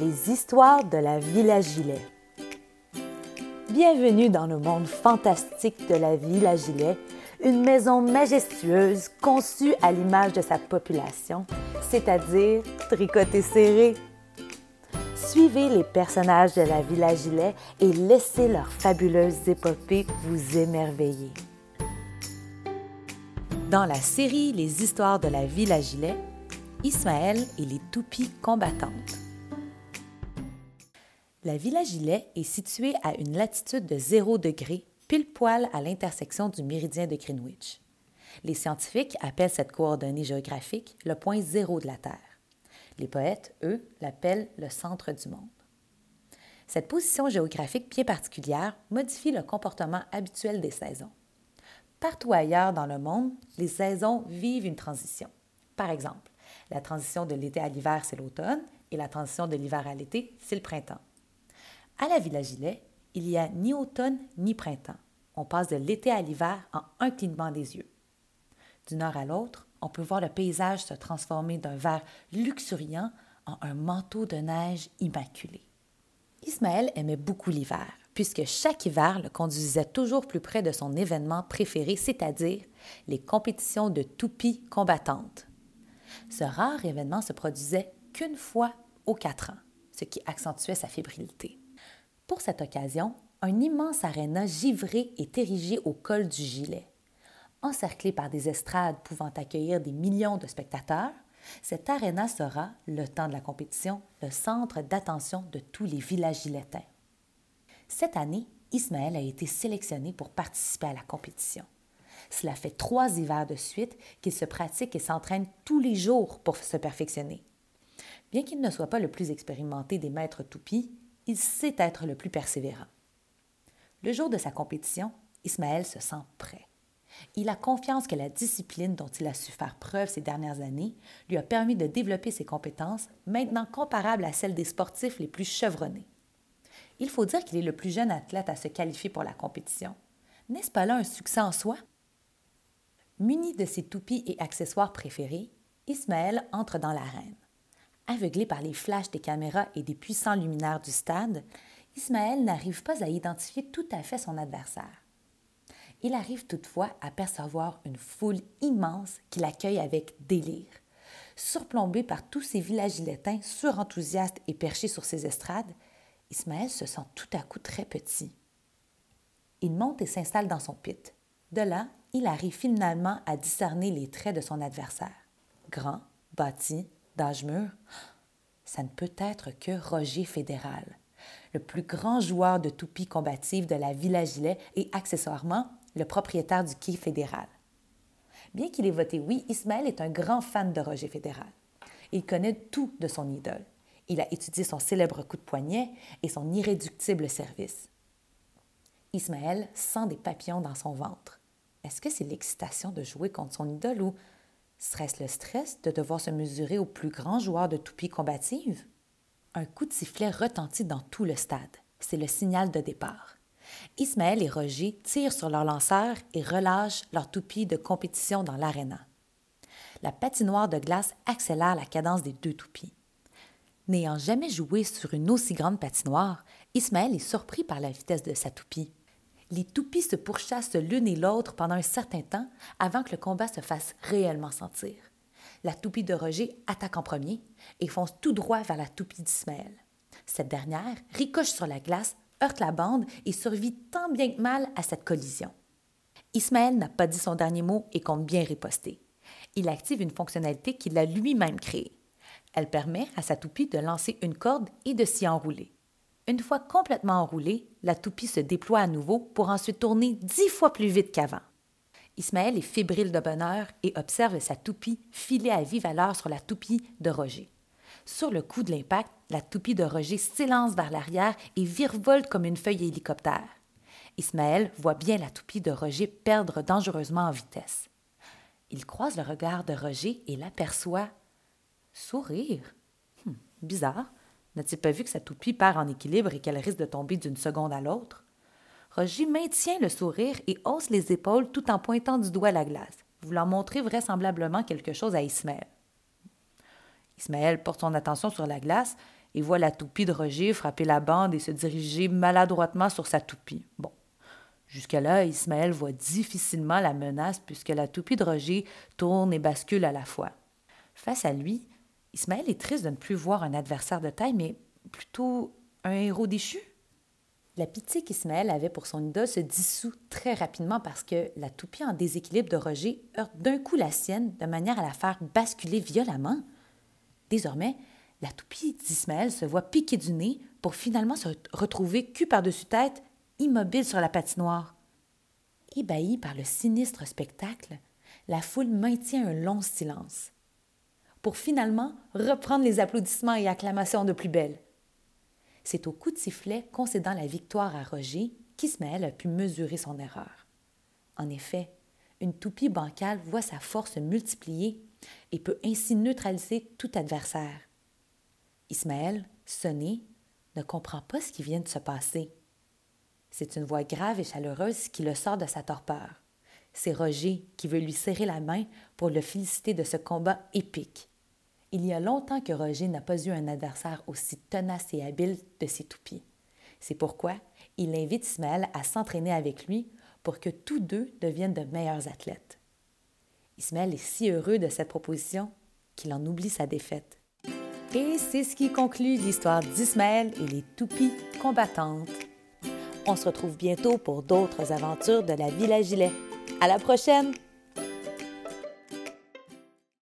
les histoires de la Villa Gilet. Bienvenue dans le monde fantastique de la Villa Gilet, une maison majestueuse conçue à l'image de sa population, c'est-à-dire tricotée serrée. Suivez les personnages de la Villa Gilet et laissez leurs fabuleuses épopées vous émerveiller. Dans la série Les histoires de la Villa Gilet, Ismaël et les toupies combattantes. La Villa Gilet est située à une latitude de 0 degré, pile poil à l'intersection du méridien de Greenwich. Les scientifiques appellent cette coordonnée géographique le point zéro de la Terre. Les poètes, eux, l'appellent le centre du monde. Cette position géographique bien particulière modifie le comportement habituel des saisons. Partout ailleurs dans le monde, les saisons vivent une transition. Par exemple, la transition de l'été à l'hiver, c'est l'automne, et la transition de l'hiver à l'été, c'est le printemps. À la Villa Gilet, il n'y a ni automne ni printemps. On passe de l'été à l'hiver en un clignement des yeux. Du nord à l'autre, on peut voir le paysage se transformer d'un vert luxuriant en un manteau de neige immaculé. Ismaël aimait beaucoup l'hiver, puisque chaque hiver le conduisait toujours plus près de son événement préféré, c'est-à-dire les compétitions de toupies combattantes. Ce rare événement se produisait qu'une fois aux quatre ans, ce qui accentuait sa fébrilité. Pour cette occasion, un immense aréna givré est érigé au col du gilet. Encerclé par des estrades pouvant accueillir des millions de spectateurs, cet aréna sera, le temps de la compétition, le centre d'attention de tous les villages giletins. Cette année, Ismaël a été sélectionné pour participer à la compétition. Cela fait trois hivers de suite qu'il se pratique et s'entraîne tous les jours pour se perfectionner. Bien qu'il ne soit pas le plus expérimenté des maîtres toupies, il sait être le plus persévérant. Le jour de sa compétition, Ismaël se sent prêt. Il a confiance que la discipline dont il a su faire preuve ces dernières années lui a permis de développer ses compétences, maintenant comparables à celles des sportifs les plus chevronnés. Il faut dire qu'il est le plus jeune athlète à se qualifier pour la compétition. N'est-ce pas là un succès en soi? Muni de ses toupies et accessoires préférés, Ismaël entre dans l'arène. Aveuglé par les flashs des caméras et des puissants luminaires du stade, Ismaël n'arrive pas à identifier tout à fait son adversaire. Il arrive toutefois à percevoir une foule immense qui l'accueille avec délire. Surplombé par tous ces villagiletins surenthousiastes et perchés sur ses estrades, Ismaël se sent tout à coup très petit. Il monte et s'installe dans son pit. De là, il arrive finalement à discerner les traits de son adversaire. Grand, bâti, d'âge mûr, ça ne peut être que Roger Fédéral, le plus grand joueur de toupie combative de la Villa Gilet et accessoirement le propriétaire du quai fédéral. Bien qu'il ait voté oui, Ismaël est un grand fan de Roger Fédéral. Il connaît tout de son idole. Il a étudié son célèbre coup de poignet et son irréductible service. Ismaël sent des papillons dans son ventre. Est-ce que c'est l'excitation de jouer contre son idole ou serait-ce le stress de devoir se mesurer au plus grand joueur de toupie combative? Un coup de sifflet retentit dans tout le stade. C'est le signal de départ. Ismaël et Roger tirent sur leur lanceur et relâchent leur toupie de compétition dans l'aréna. La patinoire de glace accélère la cadence des deux toupies. N'ayant jamais joué sur une aussi grande patinoire, Ismaël est surpris par la vitesse de sa toupie les toupies se pourchassent l'une et l'autre pendant un certain temps avant que le combat se fasse réellement sentir. La toupie de Roger attaque en premier et fonce tout droit vers la toupie d'Ismaël. Cette dernière ricoche sur la glace, heurte la bande et survit tant bien que mal à cette collision. Ismaël n'a pas dit son dernier mot et compte bien riposter. Il active une fonctionnalité qu'il a lui-même créée. Elle permet à sa toupie de lancer une corde et de s'y enrouler. Une fois complètement enroulée, la toupie se déploie à nouveau pour ensuite tourner dix fois plus vite qu'avant. Ismaël est fébrile de bonheur et observe sa toupie filer à vive allure sur la toupie de Roger. Sur le coup de l'impact, la toupie de Roger s'élance vers l'arrière et virevolte comme une feuille hélicoptère. Ismaël voit bien la toupie de Roger perdre dangereusement en vitesse. Il croise le regard de Roger et l'aperçoit sourire. Hum, bizarre. N'a-t-il pas vu que sa toupie perd en équilibre et qu'elle risque de tomber d'une seconde à l'autre? Roger maintient le sourire et hausse les épaules tout en pointant du doigt la glace, voulant montrer vraisemblablement quelque chose à Ismaël. Ismaël porte son attention sur la glace et voit la toupie de Roger frapper la bande et se diriger maladroitement sur sa toupie. Bon. Jusqu'à là, Ismaël voit difficilement la menace puisque la toupie de Roger tourne et bascule à la fois. Face à lui, Ismaël est triste de ne plus voir un adversaire de taille, mais plutôt un héros déchu. La pitié qu'Ismaël avait pour son idole se dissout très rapidement parce que la toupie en déséquilibre de Roger heurte d'un coup la sienne de manière à la faire basculer violemment. Désormais, la toupie d'Ismaël se voit piquer du nez pour finalement se retrouver cul par-dessus tête, immobile sur la patinoire. Ébahie par le sinistre spectacle, la foule maintient un long silence, pour finalement reprendre les applaudissements et acclamations de plus belle. C'est au coup de sifflet concédant la victoire à Roger qu'Ismaël a pu mesurer son erreur. En effet, une toupie bancale voit sa force multiplier et peut ainsi neutraliser tout adversaire. Ismaël, sonné, ne comprend pas ce qui vient de se passer. C'est une voix grave et chaleureuse qui le sort de sa torpeur. C'est Roger qui veut lui serrer la main pour le féliciter de ce combat épique. Il y a longtemps que Roger n'a pas eu un adversaire aussi tenace et habile de ses toupies. C'est pourquoi il invite Ismaël à s'entraîner avec lui pour que tous deux deviennent de meilleurs athlètes. Ismaël est si heureux de cette proposition qu'il en oublie sa défaite. Et c'est ce qui conclut l'histoire d'Ismaël et les toupies combattantes. On se retrouve bientôt pour d'autres aventures de la Villa Gilet. À la prochaine!